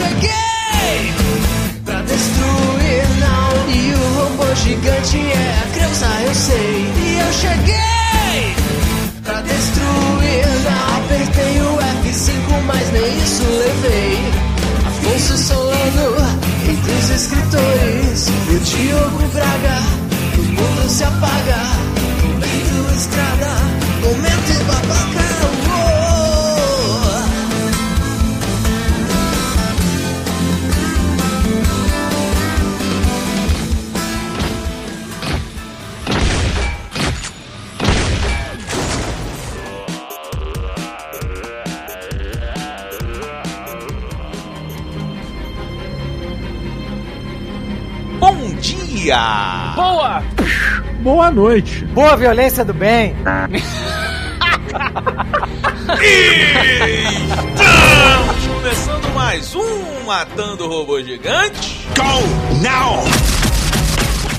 again. Noite. Boa violência do bem. Estamos começando mais um Matando Robô Gigante. Go now!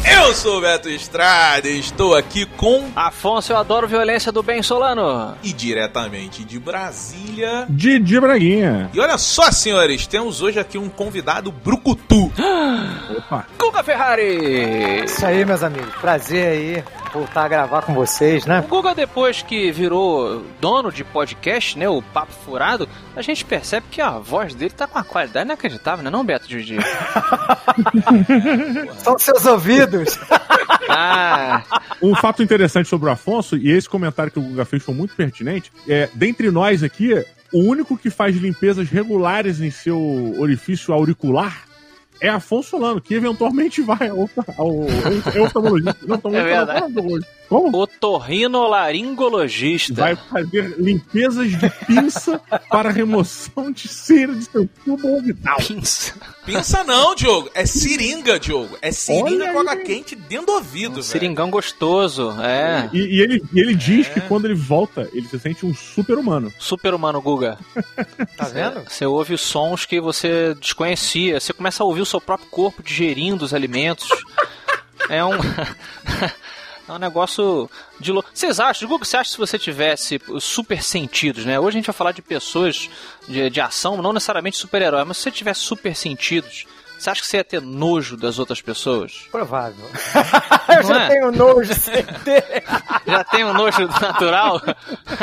Eu sou o Beto Estrada e estou aqui com. Afonso, eu adoro violência do bem Solano. E diretamente de Brasília. Didi Braguinha. E olha só, senhores, temos hoje aqui um convidado brucutu. Opa. Guga Ferrari! Isso aí, meus amigos. Prazer aí voltar a gravar com vocês, né? O Guga, depois que virou dono de podcast, né, o Papo Furado, a gente percebe que a voz dele tá com uma qualidade inacreditável, né não, Beto Didi? São seus ouvidos. Ah, Um fato interessante sobre o Afonso, e esse comentário que o Guga fez foi muito pertinente, é, dentre nós aqui, o único que faz limpezas regulares em seu orifício auricular é Afonso Solano, que eventualmente vai ao, ao, ao oftalmologista. Não, É verdade. oftalmologista. Como? otorrinolaringologista. Vai fazer limpezas de pinça para remoção de cera de seu tubo orbital. Pinça. Pensa não, Diogo. É seringa, Diogo. É seringa Olha com água quente dentro do ouvido, Um seringão gostoso, é. E, e ele, e ele diz que quando ele volta, ele se sente um super-humano. Super-humano, Guga. Tá vendo? Você ouve sons que você desconhecia. Você começa a ouvir o seu próprio corpo digerindo os alimentos. É um. É um negócio de louco. Vocês acham, Guga, você acha que se você tivesse super sentidos, né? Hoje a gente vai falar de pessoas de, de ação, não necessariamente super-herói, mas se você tivesse super sentidos, você acha que você ia ter nojo das outras pessoas? Provável. eu Não já é? tenho nojo sem ter. Já tem um nojo natural?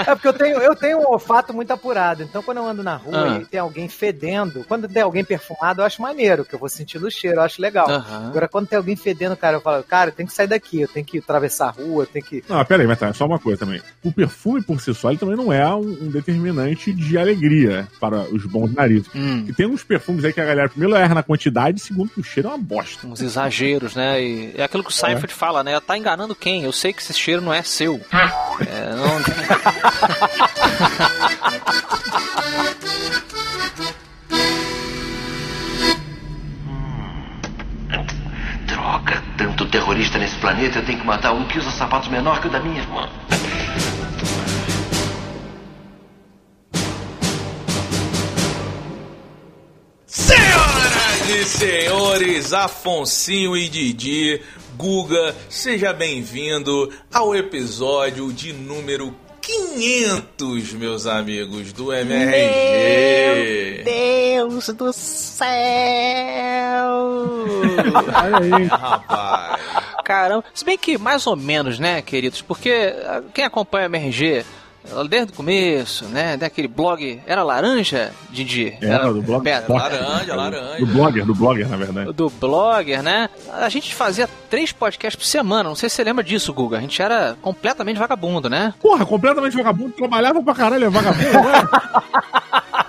É porque eu tenho, eu tenho um olfato muito apurado. Então, quando eu ando na rua Ah. e tem alguém fedendo, quando tem alguém perfumado, eu acho maneiro, que eu vou sentindo o cheiro, eu acho legal. Aham. Agora, quando tem alguém fedendo, cara, eu falo, cara, eu tenho que sair daqui, eu tenho que atravessar a rua, eu tenho que. Não, pera aí, mas tá, só uma coisa também. O perfume por si só, ele também não é um, um determinante de alegria para os bons narizes. Hum, E tem uns perfumes aí que a galera, primeiro, erra na quantidade, e segundo, que o cheiro é uma bosta. uns exageros, né? E é aquilo que o Seinfeld fala, né? Tá enganando quem? Eu sei que esse cheiro não é seu. É, não... Droga, tanto terrorista nesse planeta, eu tenho que matar um que usa sapatos menor que o da minha irmã. Senhores, Afonsinho e Didi, Guga, seja bem-vindo ao episódio de número 500, meus amigos do MRG. Deus do céu! Olha aí. Rapaz, Caramba, se bem que mais ou menos, né, queridos? Porque ah, quem acompanha o MRG desde o começo, né, daquele blog, era laranja, Didi? Era do blog. Laranja, laranja. Do blogger, do blogger, na verdade. do blogger, né? A gente fazia três podcasts por semana. Não sei se você lembra disso, Guga. A gente era completamente vagabundo, né? Porra, completamente vagabundo, trabalhava pra caralho, é vagabundo, não é?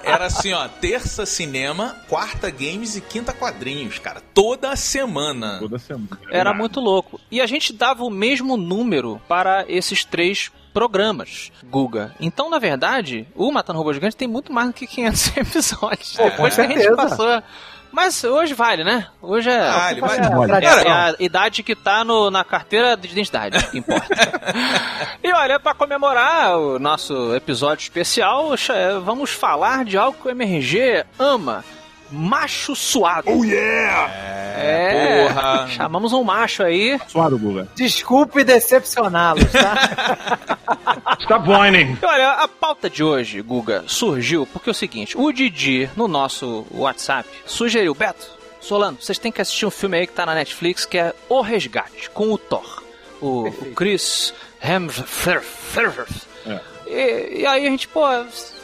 Era assim, ó, terça cinema, quarta games e quinta quadrinhos, cara. Toda semana. Toda semana. Era muito louco. E a gente dava o mesmo número para esses três programas, Guga. Então, na verdade, o Matando Robô Gigante tem muito mais do que 500 episódios. Pô, Depois que a gente passou... Mas hoje vale, né? Hoje é... Vale, é vale. É, é a idade que tá no, na carteira de identidade, que importa. e olha, pra comemorar o nosso episódio especial, vamos falar de algo que o MRG ama. Macho suado. Oh yeah! É, porra. Chamamos um macho aí. Suado, Guga. Desculpe decepcioná-los, tá? Stop whining. Olha, a pauta de hoje, Guga, surgiu porque é o seguinte: o Didi, no nosso WhatsApp, sugeriu, Beto, Solano, vocês têm que assistir um filme aí que tá na Netflix que é O Resgate, com o Thor. O, o Chris Hemsworth. É. E, e aí a gente, pô,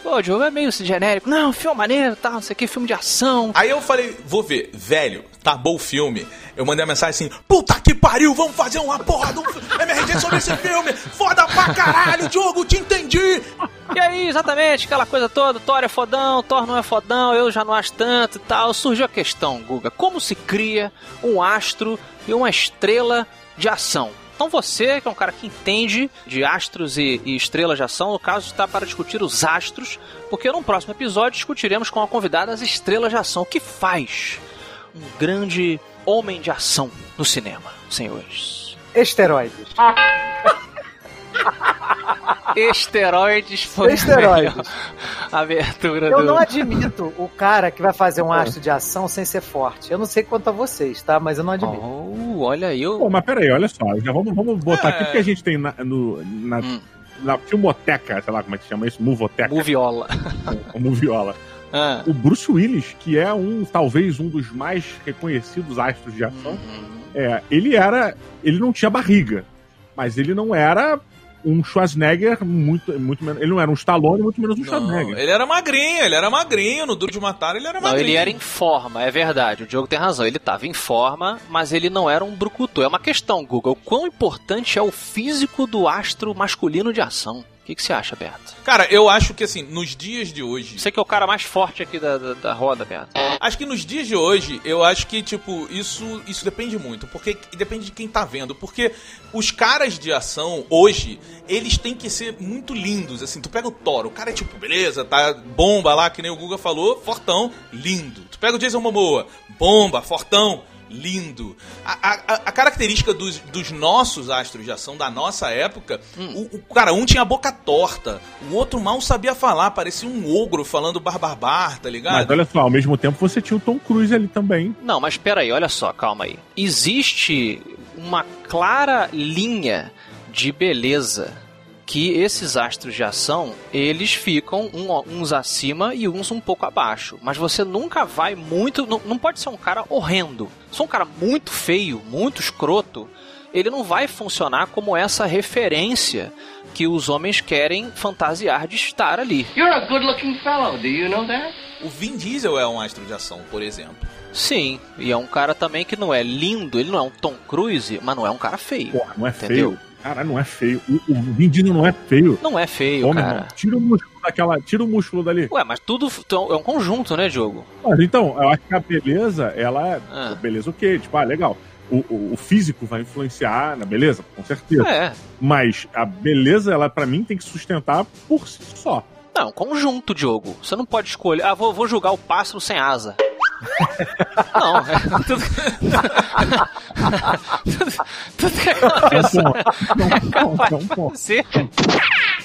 pô, Diogo, é meio genérico. Não, filme maneiro, tal, não sei o que, filme de ação. Aí eu falei, vou ver, velho, tá bom o filme. Eu mandei uma mensagem assim, puta que pariu, vamos fazer uma porra do MRG sobre esse filme. Foda pra caralho, Diogo, te entendi. E aí, exatamente, aquela coisa toda, Thor é fodão, Thor não é fodão, eu já não acho tanto e tal. Surgiu a questão, Guga, como se cria um astro e uma estrela de ação? Então você, que é um cara que entende de astros e, e estrelas de ação, no caso está para discutir os astros, porque no próximo episódio discutiremos com a convidada as estrelas de ação. O que faz um grande homem de ação no cinema, senhores? Esteroides. Esteroides foi Esteroides. a abertura Eu do... não admito o cara que vai fazer um astro de ação sem ser forte. Eu não sei quanto a vocês, tá? Mas eu não admito. Oh, olha aí, eu... Pô, mas peraí, olha só. Já vamos, vamos botar É. aqui porque a gente tem na, no, na, Hum. na filmoteca, sei lá como é que chama isso, Movoteca, Moviola. como viola. Ah. O Bruce Willis, que é um, talvez um dos mais reconhecidos astros de ação, Uhum. é, ele era. Ele não tinha barriga, mas ele não era um Schwarzenegger muito, muito menos. Ele não era um Stallone, muito menos um Não, Schwarzenegger. ele era magrinho, ele era magrinho, no Duro de Matar ele era Não, magrinho. ele era em forma, é verdade. O Diogo tem razão. Ele tava em forma, mas ele não era um brucutu. É uma questão, Google. Quão importante é o físico do astro masculino de ação? O que, que você acha, Beto? Cara, eu acho que assim, nos dias de hoje. Você que é o cara mais forte aqui da, da, da roda, Beto. Acho que nos dias de hoje, eu acho que, tipo, isso, isso depende muito. Porque e depende de quem tá vendo. Porque os caras de ação, hoje, eles têm que ser muito lindos. Assim, tu pega o Thor, o cara é tipo, beleza, tá bomba lá, que nem o Guga falou, fortão, lindo. Tu pega o Jason Momoa, bomba, fortão, lindo. A, a- a característica dos, dos nossos astros de ação, da nossa época, o, o cara, um tinha a boca torta, o outro mal sabia falar, parecia um ogro falando barbarbar, tá ligado? Mas olha só, ao mesmo tempo você tinha o Tom Cruise ali também. Não, mas espera aí, olha só, calma aí. Existe uma clara linha de beleza que esses astros de ação, eles ficam um- uns acima e uns um pouco abaixo. Mas você nunca vai muito. Não, não pode ser um cara horrendo. Se é um cara muito feio, muito escroto, ele não vai funcionar como essa referência que os homens querem fantasiar de estar ali. You're a good looking fellow, do you know that? O Vin Diesel é um astro de ação, por exemplo. Sim, e é um cara também que não é lindo, ele não é um Tom Cruise, mas não é um cara feio. Porra, não é Entendeu? feio. Cara, não é feio. O, o Vin Diesel não é feio. Não é feio, meu cara. irmão, tira o músculo daquela. Tira o músculo dali. Ué, mas tudo é um conjunto, né, Diogo? Mas então, eu acho que a beleza, ela é. Ah. Beleza, ok. Tipo, ah, legal. O, o, o físico vai influenciar na beleza, com certeza. É. Mas a beleza, ela pra mim tem que sustentar por si só. Não, é um conjunto, Diogo. Você não pode escolher. Ah, vou, vou julgar o pássaro sem asa. Não, é tudo. tudo, tudo que É ponto. ser.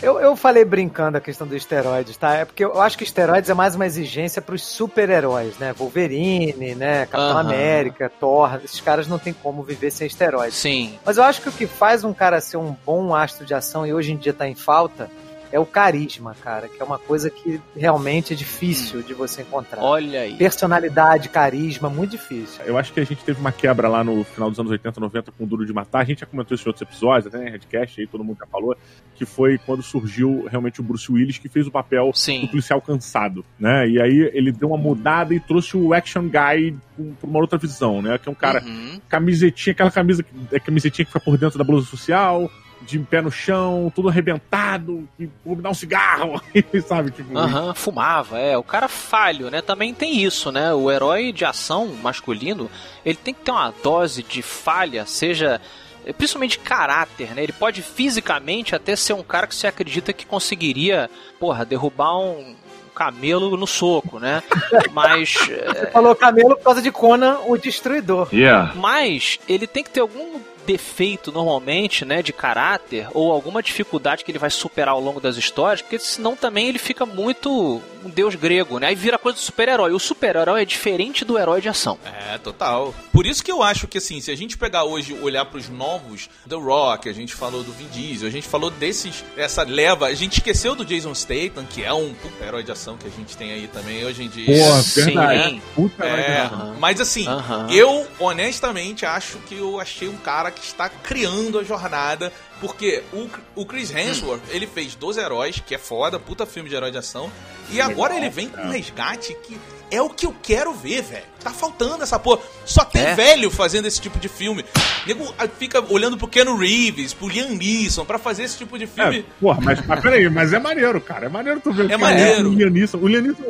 Eu, eu falei brincando a questão dos esteroides, tá? É porque eu acho que esteroides é mais uma exigência pros super-heróis, né? Wolverine, né? Capitão Aham. América, Thor. Esses caras não tem como viver sem esteroides. Sim. Mas eu acho que o que faz um cara ser um bom astro de ação e hoje em dia tá em falta é o carisma, cara, que é uma coisa que realmente é difícil de você encontrar. Olha aí. Personalidade, carisma, muito difícil. Eu acho que a gente teve uma quebra lá no final dos anos 80, 90 com o Duro de Matar. A gente já comentou isso em outros episódios, até em Redcast, aí todo mundo já falou, que foi quando surgiu realmente o Bruce Willis, que fez o papel do Sim. policial cansado, né? E aí ele deu uma mudada e trouxe o action guy pra uma outra visão, né? Que é um cara Uhum. camisetinha, aquela camisa, é camisetinha que fica por dentro da blusa social, de pé no chão, tudo arrebentado, e vou me dar um cigarro, sabe? Tipo, Aham, fumava, é. O cara falho, né? Também tem isso, né? O herói de ação masculino, ele tem que ter uma dose de falha, seja eh, principalmente de caráter, né? Ele pode fisicamente até ser um cara que você acredita que conseguiria, porra, derrubar um camelo no soco, né? Mas Você falou camelo por causa de Conan, o Destruidor. Yeah. mas ele tem que ter algum defeito normalmente, né, de caráter ou alguma dificuldade que ele vai superar ao longo das histórias, porque senão também ele fica muito um deus grego, né? Aí vira coisa do super-herói. O super-herói é diferente do herói de ação. É, total. Por isso que eu acho que, assim, se a gente pegar hoje, olhar pros novos The Rock, a gente falou do Vin Diesel, a gente falou desses, essa leva, a gente esqueceu do Jason Statham, que é um puta herói de ação que a gente tem aí também hoje em dia. Pô, Sim. verdade. Puta É, verdade. mas assim, Aham. eu honestamente acho que eu achei um cara que está criando a jornada, porque o, o Chris Hemsworth, ele fez Dos Heróis, que é foda, puta filme de herói de ação, e agora ele vem com um resgate que é o que eu quero ver, velho. Tá faltando essa porra. Só tem É. velho fazendo esse tipo de filme. Nego ah, fica olhando pro Ken Reeves, pro Liam Neeson, pra fazer esse tipo de É, filme. porra, mas, mas peraí, mas é maneiro, cara. É maneiro tu ver É o maneiro. O Liam Neeson. O Liam Neeson,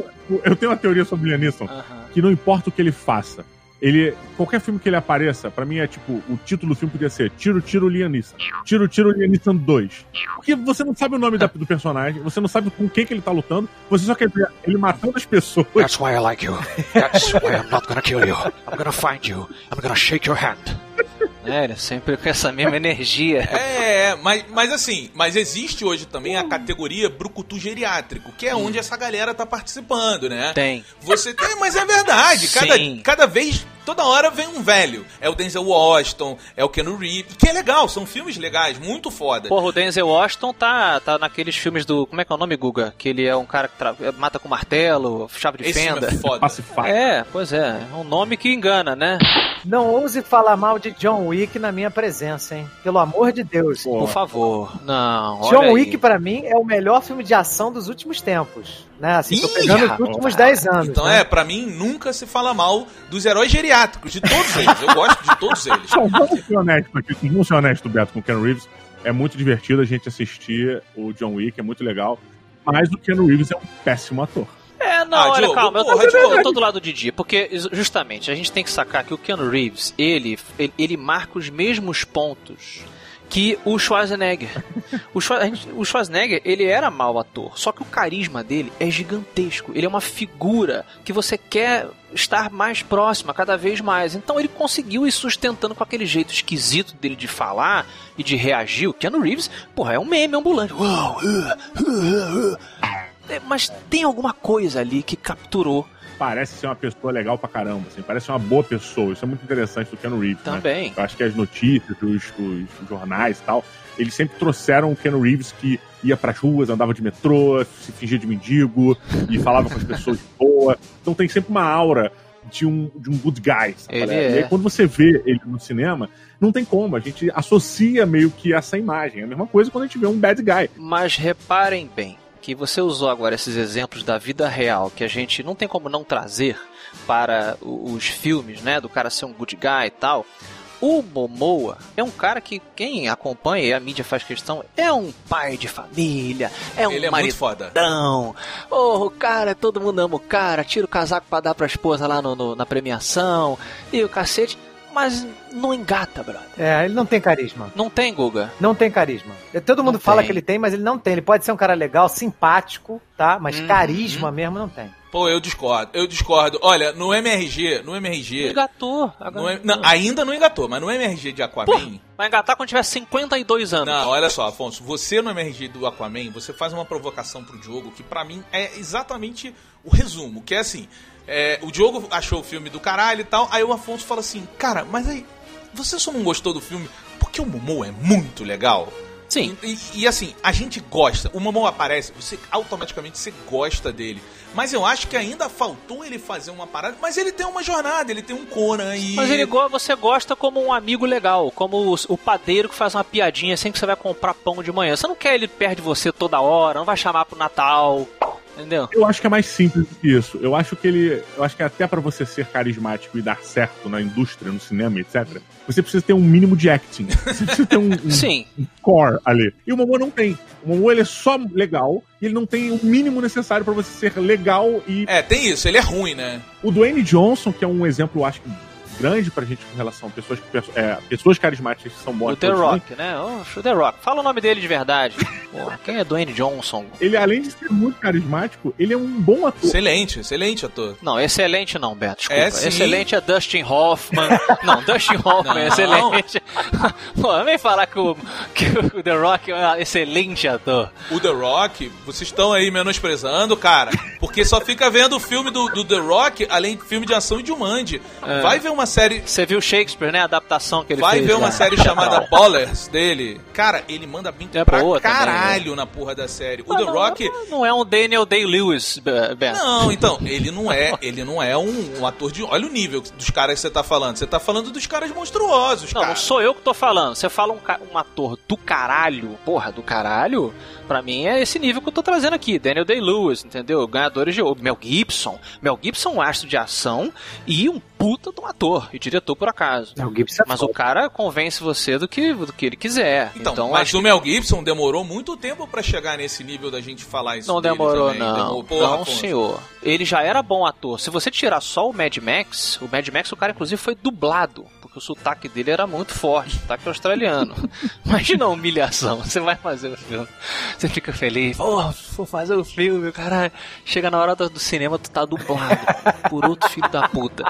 eu tenho uma teoria sobre o Liam Neeson, Aham. que não importa o que ele faça. Ele, qualquer filme que ele apareça, pra mim é tipo, o título do filme podia ser Tiro, Tiro, Liam Neeson. Tiro, Tiro, Liam Neeson 2. Porque você não sabe o nome da- do personagem, você não sabe com quem que ele tá lutando, você só quer ver ele matando as pessoas. That's why I like you. That's why I'm not gonna kill you. I'm gonna find you. I'm gonna shake your hand. É, ele sempre com essa mesma energia. É, mas, mas assim, mas existe hoje também a categoria brucutu geriátrico, que é onde essa galera tá participando, né? Tem. Você tem, mas é verdade. Cada, Sim. cada vez, toda hora vem um velho. É o Denzel Washington, é o Ken Reeves, que é legal, são filmes legais, muito foda. Porra, o Denzel Washington tá, tá naqueles filmes do. Como é que é o nome, Guga? Que ele é um cara que tra- mata com martelo, chave de Esse fenda. filme é foda. É, pois é. É um nome que engana, né? Não ouse falar mal de John Wick na minha presença, hein? Pelo amor de Deus. Pô, Por favor. Não, olha John aí. Wick, pra mim, é o melhor filme de ação dos últimos tempos. Né? Assim, tô Ih, pegando os últimos 10 anos. Então né? é, pra mim, nunca se fala mal dos heróis geriátricos, de todos eles. Eu gosto de todos eles. Então, vamos ser honestos aqui, vamos ser honestos, Beto, com o Ken Reeves. É muito divertido a gente assistir o John Wick, é muito legal. Mas o Ken Reeves é um péssimo ator. É, não, Ah, olha, Diogo, calma, eu, porra, tô, Diogo. eu tô do lado de Didi, porque justamente a gente tem que sacar que o Keanu Reeves, ele, ele, ele marca os mesmos pontos que o Schwarzenegger. O, Schwa- a gente- o Schwarzenegger, ele era mau ator, só que o carisma dele é gigantesco. Ele é uma figura que você quer estar mais próxima, cada vez mais. Então ele conseguiu ir sustentando com aquele jeito esquisito dele de falar e de reagir. O Keanu Reeves, porra, é um meme ambulante. Uh, uh, uh. É, Mas tem alguma coisa ali que capturou Parece ser uma pessoa legal pra caramba, assim, parece uma boa pessoa. Isso é muito interessante do Ken Reeves, né? também. Eu acho que as notícias, os, os jornais e tal, eles sempre trouxeram o Ken Reeves que ia pras ruas, andava de metrô, se fingia de mendigo e falava com as pessoas de boa. Então tem sempre uma aura de um, de um good guy. sabe? Ele E é. aí quando você vê ele no cinema, não tem como. A gente associa meio que essa imagem. É a mesma coisa quando a gente vê um bad guy. Mas reparem bem que você usou agora esses exemplos da vida real que a gente não tem como não trazer para os filmes, né? Do cara ser um good guy e tal. O Momoa é um cara que quem acompanha e a mídia faz questão é um pai de família, é um Ele é muito foda. maridão. Oh, o cara, todo mundo ama o cara, tira o casaco pra dar pra esposa lá no- no- na premiação e o cacete, mas não engata, brother. É, ele não tem carisma. Não tem, Guga. Não tem carisma. Todo mundo Não fala tem. que ele tem, mas ele não tem. Ele pode ser um cara legal, simpático, tá? Mas Uhum. carisma mesmo não tem. Pô, eu discordo, eu discordo. Olha, no MRG, no MRG. Engatou. no não, ainda não engatou, mas no MRG de Aquaman. Vai engatar quando tiver 52 anos. Não, olha só, Afonso, você no MRG do Aquaman, você faz uma provocação pro Diogo que pra mim é exatamente o resumo, que é assim, é, o Diogo achou o filme do caralho e tal, aí o Afonso fala assim, cara, mas aí, você só não gostou do filme porque o Momo é muito legal? Sim. E, e- e, assim, a gente gosta, o Momo aparece, você automaticamente você gosta dele. Mas eu acho que ainda faltou ele fazer uma parada, mas ele tem uma jornada, ele tem um Conan aí. Mas ele você gosta como um amigo legal, como o, o padeiro que faz uma piadinha assim que você vai comprar pão de manhã. Você não quer ele perto de você toda hora, não vai chamar pro Natal, entendeu? Eu acho que é mais simples do que isso. Eu acho que ele. Eu acho que até pra você ser carismático e dar certo na indústria, no cinema, etc., você precisa ter um mínimo de acting. Você precisa ter um, um Sim. core ali. E o Momo não tem. O Momo ele é só legal e ele não tem o mínimo necessário pra você ser legal e. É, tem isso, ele é ruim, né? O Dwayne Johnson, que é um exemplo, eu acho que grande pra gente com relação a pessoas, é, pessoas carismáticas que são O boas. The atores também. Rock, né? Oh, o The Rock. Fala o nome dele de verdade. Porra, quem é Dwayne Johnson? Ele, além de ser muito carismático, ele é um bom ator. Excelente, excelente ator. Não, excelente não, Beto. Desculpa. É, sim. excelente é Dustin Hoffman. não, Dustin Hoffman é Não. excelente. Pô, vem falar que o, que o The Rock é um excelente ator. O The Rock, vocês estão aí menosprezando, cara. Porque só fica vendo o filme do, do The Rock, além de filme de ação e de Jumanji. É. Vai ver uma série. Você viu Shakespeare, né? A adaptação que ele Vai fez. ver uma lá. série chamada Ballers dele. Cara, ele manda bem É pra boa também, caralho na porra da série. O Ah, The não, Rock. Não é um Daniel Day-Lewis, Be- Beto. Não, então, ele não é, ele não é um, um ator de. Olha o nível dos caras que você tá falando. Você tá falando dos caras monstruosos, Não, cara. não sou eu que tô falando. Você fala um, um ator do caralho, porra, do caralho, pra mim é esse nível que eu tô trazendo aqui. Daniel Day-Lewis, entendeu? Ganhadores de. Mel Gibson. Mel Gibson, um astro de ação e um puta de um ator e diretor por acaso. Não, o Gibson é Mas foda. o cara convence você do que, do que ele quiser. Então, Então, mas o Mel Gibson demorou muito tempo pra chegar nesse nível da gente falar isso Não dele demorou, também. não. Demorou. Porra, não, senhor. Ele já era bom ator. Se você tirar só o Mad Max, o Mad Max, o cara, inclusive, foi dublado. Porque o sotaque dele era muito forte, sotaque australiano. Imagina a humilhação. Você vai fazer o filme. Você fica feliz. Pô, vou fazer o filme, caralho. Chega na hora do cinema, tu tá dublado por outro filho da puta.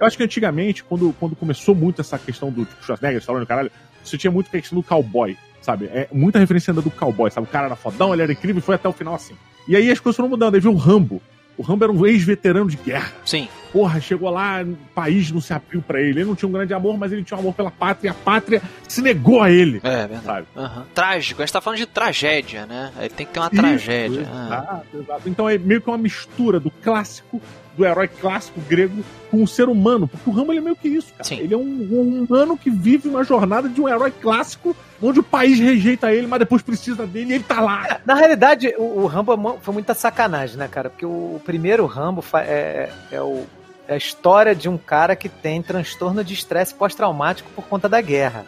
Eu acho que antigamente, quando, quando começou muito essa questão do tipo, Schwarzenegger, Stallone, caralho, você tinha muito a questão do cowboy, sabe? É muita referência ainda do cowboy, sabe? O cara era fodão, ele era incrível e foi até o final assim. E aí as coisas foram mudando. Aí veio o Rambo. O Rambo era um ex-veterano de guerra. Sim. Porra, chegou lá, o país não se abriu pra ele. Ele não tinha um grande amor, mas ele tinha um amor pela pátria. E a pátria se negou a ele. É, verdade. Sabe? Aham. Trágico. A gente tá falando de tragédia, né? Aí tem que ter uma Isso, tragédia. Ah. Exato, exato. Então é meio que uma mistura do clássico, do herói clássico grego, com o ser humano. Porque o Rambo é meio que isso, cara. Sim. Ele é um, um humano que vive uma jornada de um herói clássico, onde o país rejeita ele, mas depois precisa dele e ele tá lá. Na realidade, o, o Rambo é foi muita sacanagem, né, cara? Porque o, primeiro Rambo fa- é, é, o- é a história de um cara que tem transtorno de estresse pós-traumático por conta da guerra.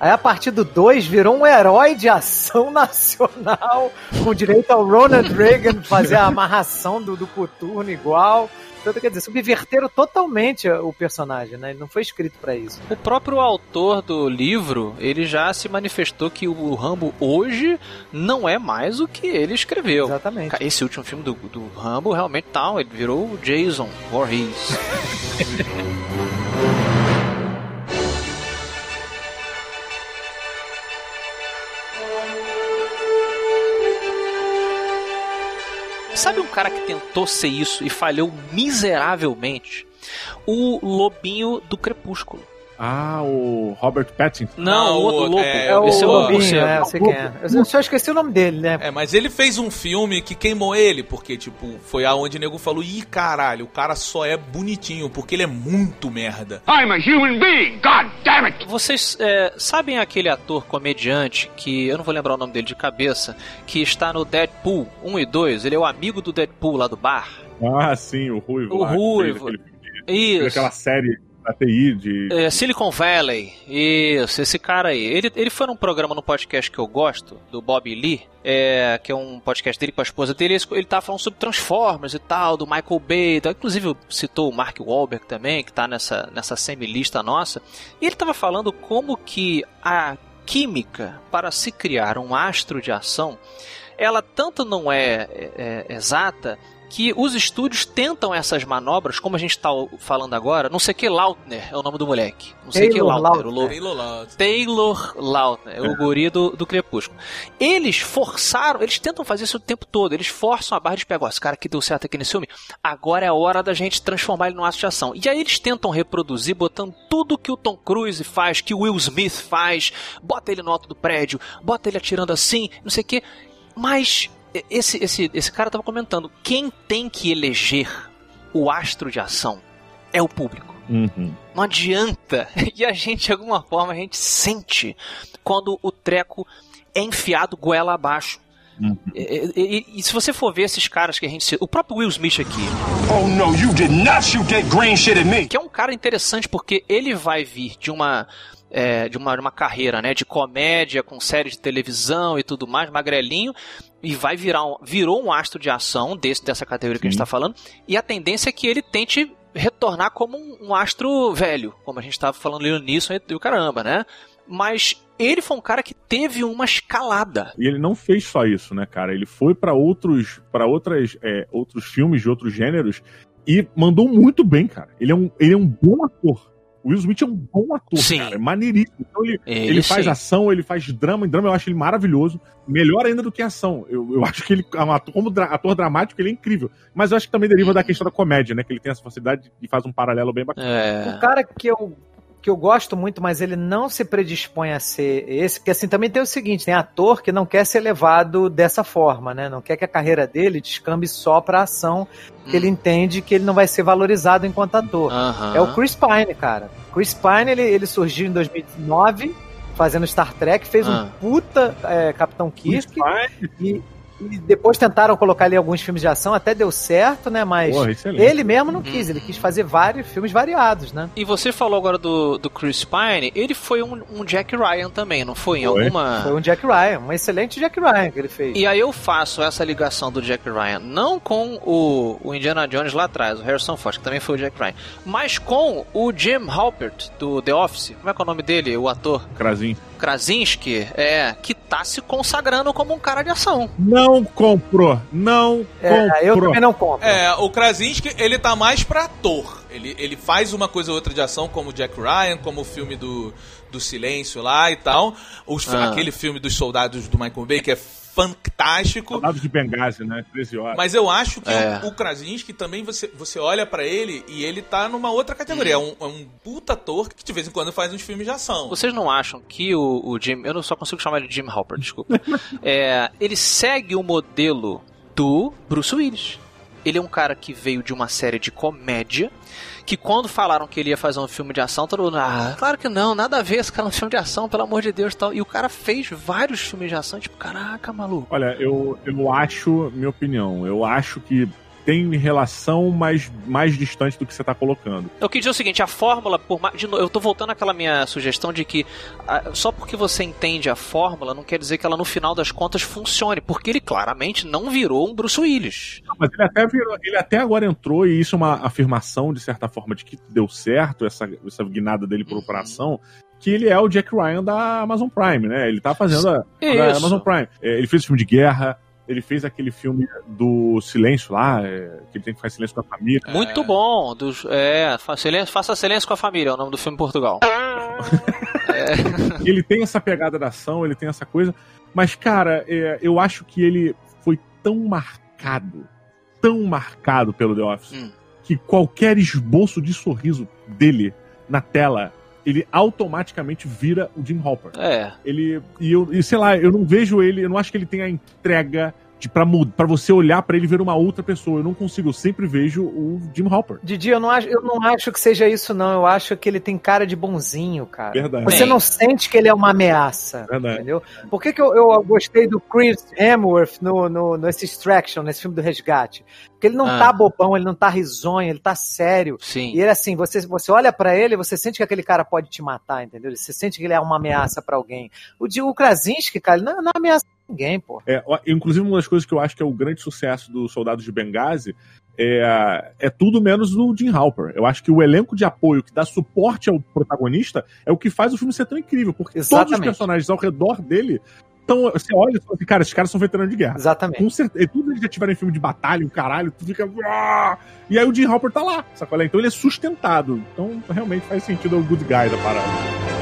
Aí a partir do 2 virou um herói de ação nacional, com direito ao Ronald Reagan fazer a amarração do, do coturno igual. Então, quer dizer, subverteram totalmente o personagem, né? Ele não foi escrito pra isso. O próprio autor do livro, ele já se manifestou que o Rambo hoje não é mais o que ele escreveu. Exatamente. Esse último filme do, do Rambo realmente tá, ele virou o Jason Voorhees. Sabe um cara que tentou ser isso e falhou miseravelmente? O lobinho do Crepúsculo. Ah, o Robert Pattinson. Não, o outro louco. é, É o Esse é o Lobinho, morcego. é, eu sei quem é. Eu só esqueci o nome dele, né? É, mas ele fez um filme que queimou ele, porque, tipo, foi aonde o nego falou: ih, caralho, o cara só é bonitinho, porque ele é muito merda. I'm a human being, god damn it! Vocês é, sabem aquele ator comediante que eu não vou lembrar o nome dele de cabeça, que está no Deadpool 1 e 2? Ele é o amigo do Deadpool lá do bar. Ah, sim, o Ruivo. O lá, fez Ruivo. aquele Isso. Aquela série da TI de. É, Silicon Valley, isso, esse cara aí. Ele, ele foi num programa no podcast que eu gosto, do Bob Lee, é, que é um podcast dele com a esposa dele. Ele, tava falando sobre Transformers e tal, do Michael Bay. tal. Inclusive citou o Mark Wahlberg também, que tá nessa, nessa semi-lista nossa. E ele tava falando como que a química para se criar um astro de ação, ela tanto não é, é- é exata que os estúdios tentam essas manobras, como a gente está falando agora, não sei que Lautner é o nome do moleque. Não sei que Taylor Lautner, o louco. Taylor Lautner. Taylor Lautner, o guri do, do Crepúsculo. Eles forçaram, eles tentam fazer isso o tempo todo, eles forçam a barra de pegar, ó, esse cara que deu certo aqui nesse filme, agora é a hora da gente transformar ele num astro de ação. E aí eles tentam reproduzir, botando tudo que o Tom Cruise faz, que o Will Smith faz, bota ele no alto do prédio, bota ele atirando assim, não sei o que, mas esse, esse, esse cara tava comentando, quem tem que eleger o astro de ação é o público. Uhum. Não adianta. E a gente, de alguma forma, a gente sente quando o treco é enfiado goela abaixo. Uhum. E, e- e se você for ver esses caras que a gente. O próprio Will Smith aqui, Oh no, you did not shoot that green shit at me! que é um cara interessante porque ele vai vir de uma. É, de uma, de uma carreira né, de comédia com série de televisão e tudo mais, magrelinho, e vai virar um, virou um astro de ação desse, dessa categoria que a gente Sim. está falando, e a tendência é que ele tente retornar como um, um astro velho, como a gente estava falando ali no início e o caramba, né? Mas ele foi um cara que teve uma escalada. E ele não fez só isso, né, cara? Ele foi pra outros, para outras, é, outros filmes de outros gêneros e mandou muito bem, cara. Ele é um, ele é um bom ator. O Will Smith é um bom ator, Sim. cara. É maneiríssimo. Então ele, Ele ele, faz sim. ação, ele faz drama. Em drama eu acho ele maravilhoso. Melhor ainda do que ação. Eu, eu acho que ele, como ator- como ator dramático, ele é incrível. Mas eu acho que também deriva da questão da comédia, né? Que ele tem essa facilidade e faz um paralelo bem bacana. É. Um cara que eu, que eu gosto muito, mas ele não se predispõe a ser esse, porque assim também tem o seguinte: tem ator que não quer ser levado dessa forma, né? Não quer que a carreira dele descambe só pra ação, que ele entende que ele não vai ser valorizado enquanto ator. É o Chris Pine, cara. Chris Pine, ele, ele surgiu em 2009, fazendo Star Trek, fez Ah. um puta é, Capitão Chris Kirk. E, e depois tentaram colocar ali alguns filmes de ação, até deu certo, né? Mas Porra, ele mesmo não quis, ele quis fazer vários filmes variados, né? E você falou agora do, do Chris Pine, ele foi um, um Jack Ryan também, não foi? Em Foi. alguma. Foi um Jack Ryan, um excelente Jack Ryan que ele fez. E aí eu faço essa ligação do Jack Ryan, não com o, o Indiana Jones lá atrás, o Harrison Ford, que também foi o Jack Ryan, mas com o Jim Halpert, do The Office. Como é que é o nome dele, o ator? Krasinski. Krasinski, é, que tá se consagrando como um cara de ação. Não comprou. Não É, eu comprou. também não compro. É, o Krasinski, ele tá mais pra ator. Ele, ele faz uma coisa ou outra de ação, como o Jack Ryan, como o filme do, do Silêncio lá e tal. Os, Ah. Aquele filme dos soldados do Michael Bay, que é fantástico. Soldados de Benghazi, né? 13 horas. Mas eu acho que É. o, o Krasinski também, você, você olha pra ele e ele tá numa outra categoria. É, um, é um puta ator que de vez em quando faz uns filmes de ação. Vocês não acham que o, o Jim. Eu não só consigo chamar ele de Jim Halpert, desculpa. É, ele segue o modelo do Bruce Willis. Ele é um cara que veio de uma série de comédia. Que quando falaram que ele ia fazer um filme de ação, todo mundo, ah, claro que não, nada a ver esse cara é um filme de ação, pelo amor de Deus tal. E o cara fez vários filmes de ação, tipo, caraca, maluco. Olha, eu, eu acho, minha opinião, eu acho que tem relação mais, mais distante do que você tá colocando. Eu quis dizer o seguinte, a fórmula, por mais, de novo, eu tô voltando àquela minha sugestão de que ah, só porque você entende a fórmula não quer dizer que ela no final das contas funcione, porque ele claramente não virou um Bruce Willis. Mas ele até, virou- ele até agora entrou, e isso é uma afirmação, de certa forma, de que deu certo essa, essa guinada dele por Uhum. operação, que ele é o Jack Ryan da Amazon Prime, né? Ele tá fazendo a, Isso. Amazon Prime. É, ele fez filme de guerra, ele fez aquele filme do silêncio lá, é, que ele tem que fazer silêncio com a família. Muito bom. Dos, é, fa- silêncio- faça silêncio com a família, é o nome do filme em Portugal. ele tem essa pegada da ação, ele tem essa coisa. Mas, cara, é, eu acho que ele foi tão marcado, tão marcado pelo The Office, Hum. que qualquer esboço de sorriso dele na tela, ele automaticamente vira o Jim Hopper. É. Ele. E eu, e sei lá, eu não vejo ele, eu não acho que ele tenha a entrega de pra, pra você olhar pra ele e ver uma outra pessoa. Eu não consigo, eu sempre vejo o Jim Hopper. Didi, eu não, acho, eu não acho que seja isso, não. Eu acho que ele tem cara de bonzinho, cara. Verdade. Você não sente que ele é uma ameaça. Verdade. Entendeu? Por que, que eu, eu gostei do Chris Hemsworth no, no, nesse Extraction, nesse filme do Resgate? Porque ele não Ah. tá bobão, ele não tá risonho, ele tá sério. Sim. E ele, assim, você, você olha pra ele, você sente que aquele cara pode te matar, entendeu? Você sente que ele é uma ameaça pra alguém. O, o Krasinski, cara, ele não, não ameaça ninguém, pô. É, inclusive, uma das coisas que eu acho que é o grande sucesso dos Soldados de Benghazi é, é tudo menos o Jim Halper. Eu acho que o elenco de apoio que dá suporte ao protagonista é o que faz o filme ser tão incrível, porque todos os Exatamente. personagens ao redor dele então, você olha e fala assim, cara, esses caras são veteranos de guerra. Exatamente. Com certeza. E tudo eles já tiveram em filme de batalha, o caralho, tu fica. E aí o Jim Halper tá lá, sacolé? Então ele é sustentado. Então realmente faz sentido o good guy da parada.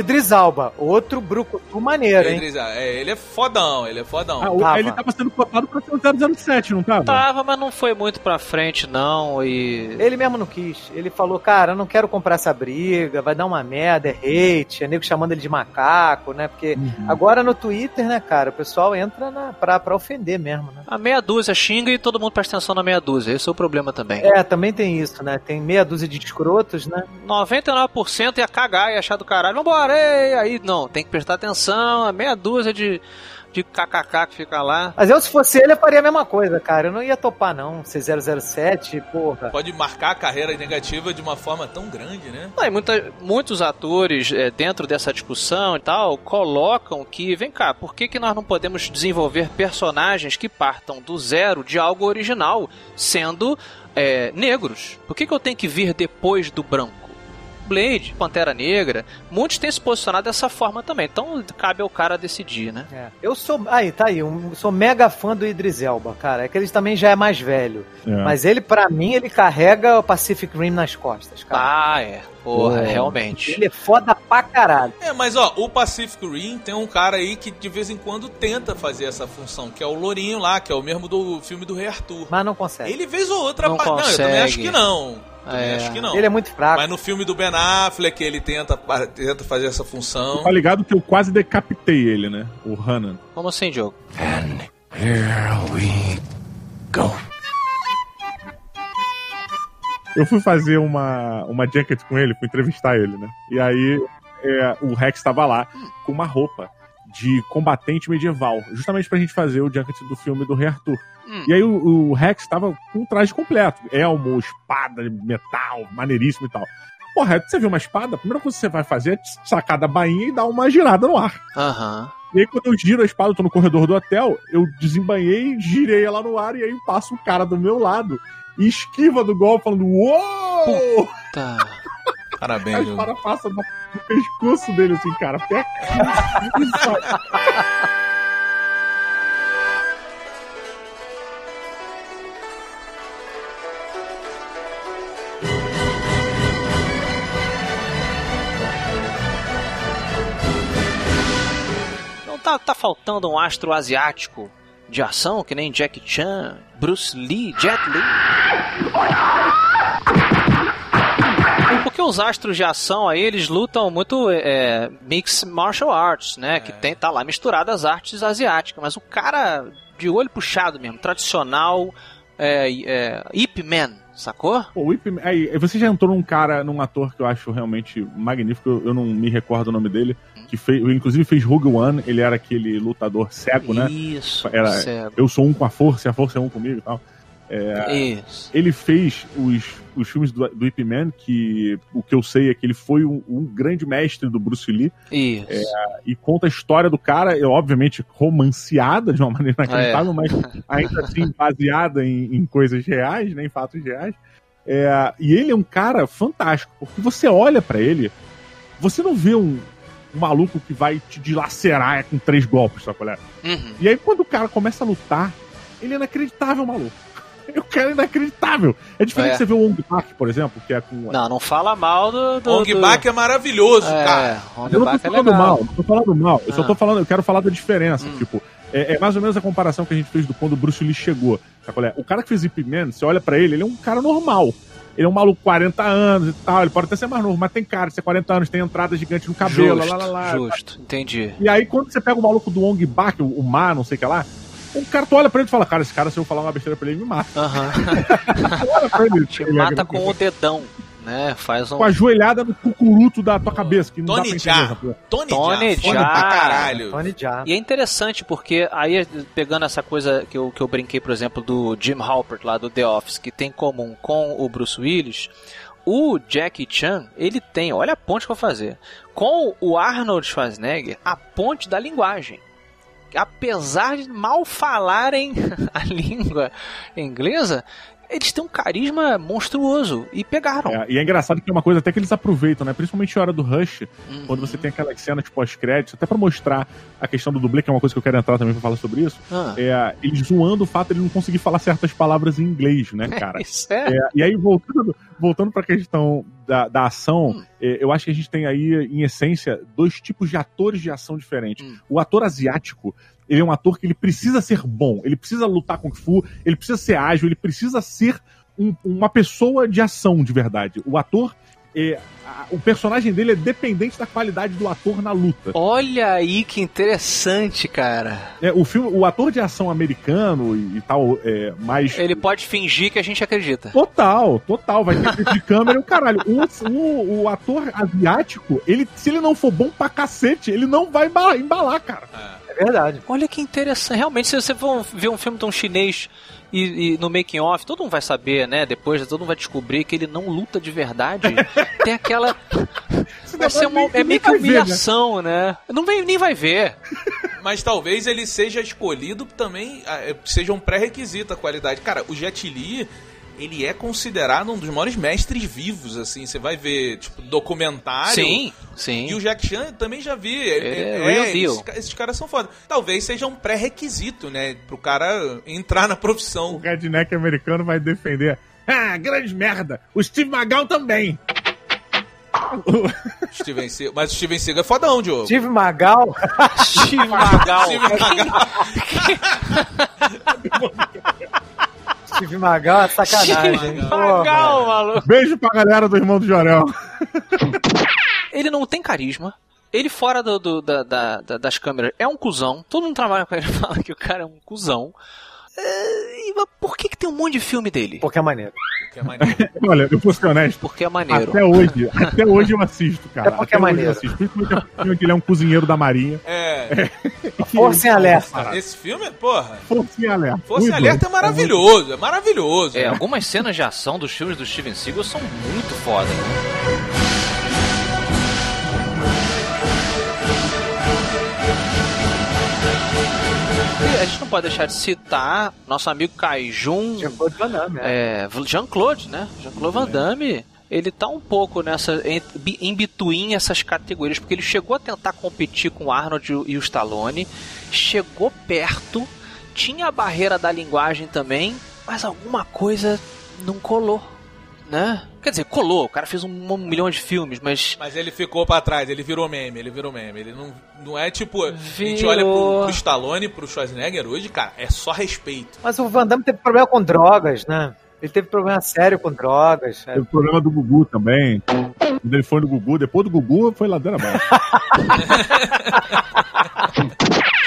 Idris Alba, outro brucutu maneiro, hein? Idris, é, ele é fodão, ele é fodão. Ah, Tava. ele tava sendo cotado pra ser o 007, não tava? Tava, mas não foi muito pra frente, não. E. Ele mesmo não quis. Ele falou, cara, eu não quero comprar essa briga, vai dar uma merda, é hate, é nego chamando ele de macaco, né? Porque Uhum. agora no Twitter, né, cara, o pessoal entra na, pra, pra ofender mesmo, né? A meia dúzia xinga e todo mundo presta atenção na meia dúzia. Esse é o problema também. É, também tem isso, né? Tem meia dúzia de escrotos, né? 99% ia cagar e achar do caralho, vambora, ei! aí não, tem que prestar atenção, a meia dúzia de, de kkk que fica lá. Mas eu, se fosse ele, eu faria a mesma coisa, cara. Eu não ia topar, não. Ser 007, porra. Pode marcar a carreira negativa de uma forma tão grande, né? Não, muita- muitos atores, é, dentro dessa discussão e tal, colocam que, vem cá, por que, que nós não podemos desenvolver personagens que partam do zero de algo original, sendo é, negros? Por que, que eu tenho que vir depois do branco? Blade, Pantera Negra, muitos têm se posicionado dessa forma também. Então cabe ao cara decidir, né? É. Eu sou. Aí, tá aí. Eu sou mega fã do Idris Elba, cara. É que ele também já é mais velho. É. Mas ele, pra mim, ele carrega o Pacific Rim nas costas, cara. Ah, é. Porra, Pô. realmente. Ele é foda pra caralho. É, mas ó, o Pacific Rim tem um cara aí que de vez em quando tenta fazer essa função, que é o Lourinho lá, que é o mesmo do filme do Rei Arthur. Mas não consegue. Ele vez ou outra... Não pa- Não, eu também consegue. acho que não. Também É. acho que não. Ele é muito fraco. Mas no filme do Ben Affleck ele tenta, tenta fazer essa função. Tá ligado que eu quase decapitei ele, né? O Hanan. Como assim, Diogo? Eu fui fazer uma, uma jacket com ele, fui entrevistar ele, né? E aí é, o Rex tava lá com uma roupa de combatente medieval, justamente pra gente fazer o junket do filme do Rei Arthur. Hum. E aí o, o Rex tava com um traje completo, elmo, espada, metal, maneiríssimo e tal. Porra, você viu uma espada, a primeira coisa que você vai fazer é sacar da bainha e dar uma girada no ar. Aham. E aí, quando eu giro a espada, eu tô no corredor do hotel, eu desembanhei, girei ela no ar, e aí passa o cara do meu lado e esquiva do golpe, falando: Uou! Tá. A Parabéns, Diogo. espada passa no, no pescoço dele, assim, cara. sai. Não tá, tá faltando um astro asiático de ação, que nem Jackie Chan, Bruce Lee, Jet Li? Porque os astros de ação aí, eles lutam muito é, Mixed Martial Arts, né? Que tem, tá lá misturado as artes asiáticas. Mas o cara de olho puxado mesmo, tradicional, é, é, Ip Man, sacou? O Ip Man- aí, você já entrou num cara, num ator que eu acho realmente magnífico, eu, eu não me recordo o nome dele, que fez, inclusive fez Rogue One, ele era aquele lutador cego, né? Isso, Era- cego. Eu sou um com a força e a força é um comigo e tal. É, ele fez os, os filmes do, do Ip Man, que o que eu sei é que ele foi um, um grande mestre do Bruce Lee, Isso. e conta a história do cara, é, obviamente romanceada de uma maneira inacreditável, mas ainda assim baseada em, em coisas reais, né, em fatos reais. É, e ele é um cara fantástico, porque você olha pra ele, você não vê um, um maluco que vai te dilacerar com três golpes, é? Uhum. E aí quando o cara começa a lutar, ele é inacreditável, maluco. O cara é inacreditável. É diferente É. você ver o Ong Bak, por exemplo, que é com. Não, não fala mal do. do Ong do- Bak é maravilhoso, É, cara. Ong Eu não tô é falando legal. mal, não tô falando mal. Eu só Ah. tô falando, eu quero falar da diferença. Hum. Tipo, é, é mais ou menos a comparação que a gente fez do quando o Bruce Lee chegou. Sabe é? O cara que fez Ip Man, você olha pra ele, ele é um cara normal. Ele é um maluco 40 anos e tal, ele pode até ser mais novo, mas tem cara de ser 40 anos, tem entrada gigante no cabelo, Justo, lá, lá, lá. justo, entendi. E aí, quando você pega o maluco do Ong Bak, o, o Ma, não sei o que lá, o cara, tu olha pra ele e fala, cara, esse cara, se eu falar uma besteira pra ele, ele me mata. Pra ele, Te ele mata com o dedão, né? Faz um. com a joelhada no cucuruto da tua cabeça, que não dá Tony pra entender. porra. Tony, Tony Jaa, foda Jaa. pra caralho. Tony Jaa. E é interessante porque aí, pegando essa coisa que eu, que eu brinquei, por exemplo, do Jim Halpert lá do The Office, que tem em comum com o Bruce Willis, o Jackie Chan, ele tem, olha a ponte que eu vou fazer, com o Arnold Schwarzenegger, a ponte da linguagem. Apesar de mal falarem a língua inglesa, eles têm um carisma monstruoso e pegaram. É, e é engraçado que é uma coisa até que eles aproveitam, né? Principalmente a hora do Rush, Uhum. quando você tem aquelas cenas pós-créditos, até pra mostrar a questão do dublê, que é uma coisa que eu quero entrar também pra falar sobre isso, Ah, é eles zoando o fato de ele não conseguir falar certas palavras em inglês, né, cara? isso é. É, e aí, voltando, voltando pra questão da, da ação, Hum. é, eu acho que a gente tem aí, em essência, dois tipos de atores de ação diferentes. Hum. O ator asiático, ele é um ator que ele precisa ser bom, ele precisa lutar com Fu, ele precisa ser ágil, ele precisa ser um- uma pessoa de ação de verdade. O ator, é, a- o personagem dele é dependente da qualidade do ator na luta. Olha aí que interessante, cara. É, o filme, o ator de ação americano e, e tal, é, mais Ele pode fingir que a gente acredita. Total, total. Vai ter de câmera e o caralho. O, o, o ator asiático, ele, se ele não for bom pra cacete, ele não vai embalar, embalar cara. É. verdade. Olha que interessante. Realmente, se você for ver um filme de um chinês e, e no making off, todo mundo vai saber, né? Depois todo mundo vai descobrir que ele não luta de verdade. Tem aquela. Vai ser uma, é meio que humilhação, né? Não vem, nem vai ver. Mas talvez ele seja escolhido também, ah, seja um pré-requisito a qualidade. Cara, o Jet Li, ele é considerado um dos maiores mestres vivos, assim. Você vai ver, tipo, documentário. Sim, sim. E o Jack Chan também já vi. É real deal. esses, esses caras são foda. Talvez seja um pré-requisito, né? Pro cara entrar na O profissão. redneck americano vai defender. Ah, grande merda! O Steve Magal também! Steven Seagal. Mas o Steven Seagal é fodão, Diogo. Steve Magal, Steve Magal. Steve Magal. Steve Magal é sacanagem. Magal, maluco. Beijo pra galera do irmão do Jorel. Ele não tem carisma. Ele fora do, do- da- da- da- das câmeras é um cuzão. Todo mundo trabalha com ele e fala que o cara é um cuzão. É, mas por que, que tem um monte de filme dele? Porque é maneiro. Que é maneiro. Olha, eu vou ser honesto. Porque é maneiro. Até hoje, até hoje eu assisto, cara. É porque até é hoje maneiro. eu assisto. Principalmente filme que ele é um cozinheiro da marinha. É. Força em alerta. Esse filme, porra. Força em alerta. Força Um e e Alerta é maravilhoso. É maravilhoso. É, algumas cenas de ação dos filmes do Steven Seagal são muito foda. A gente não pode deixar de citar nosso amigo Kaijun, Jean-Claude Van Damme, é. é, Jean-Claude, né? Jean-Claude Van Damme, ele tá um pouco nessa em, between essas categorias, porque ele chegou a tentar competir com o Arnold e e o Stallone, chegou perto, tinha a barreira da linguagem também, mas alguma coisa não colou, né? Quer dizer, colou, o cara fez um, um milhão de filmes, mas Mas ele ficou pra trás, ele virou meme, ele virou meme. Ele não, não é tipo. A gente Virou. olha pro, pro Stallone, pro Schwarzenegger hoje, cara, é só respeito. Mas o Van Damme teve problema com drogas, né? Ele teve problema sério com drogas. é. Teve o problema do Gugu também. Quando ele foi no Gugu, depois do Gugu, foi ladeira abaixo.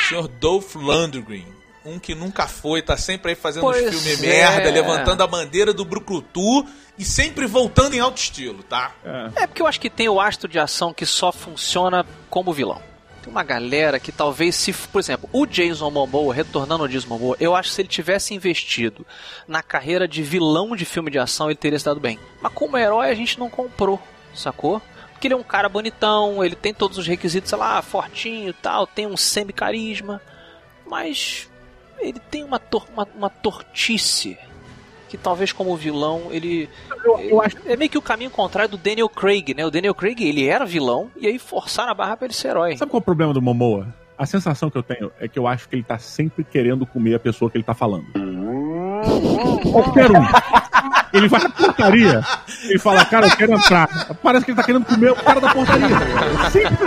O senhor Dolph Lundgren. Um que nunca foi, tá sempre aí fazendo Pois uns filmes é. merda, levantando a bandeira do Brucutu e sempre voltando em alto estilo, tá? É porque eu acho que tem o astro de ação que só funciona como vilão. Tem uma galera que talvez se, por exemplo, o Jason Momoa, retornando ao Jason Momoa, eu acho que se ele tivesse investido na carreira de vilão de filme de ação, ele teria se dado bem. Mas como herói a gente não comprou, sacou? Porque ele é um cara bonitão, ele tem todos os requisitos, sei lá, fortinho e tal, tem um semi-carisma, mas ele tem uma, tor uma, uma tortice que talvez como vilão ele eu acho- é meio que o caminho contrário do Daniel Craig, né? O Daniel Craig, ele era vilão e aí forçaram a barra pra ele ser herói. Sabe qual é o problema do Momoa? A sensação que eu tenho é que eu acho que ele tá sempre querendo comer a pessoa que ele tá falando. Qualquer um. Ele vai na portaria, ele fala, cara, eu quero entrar. Parece que ele tá querendo comer o cara da portaria. Sempre.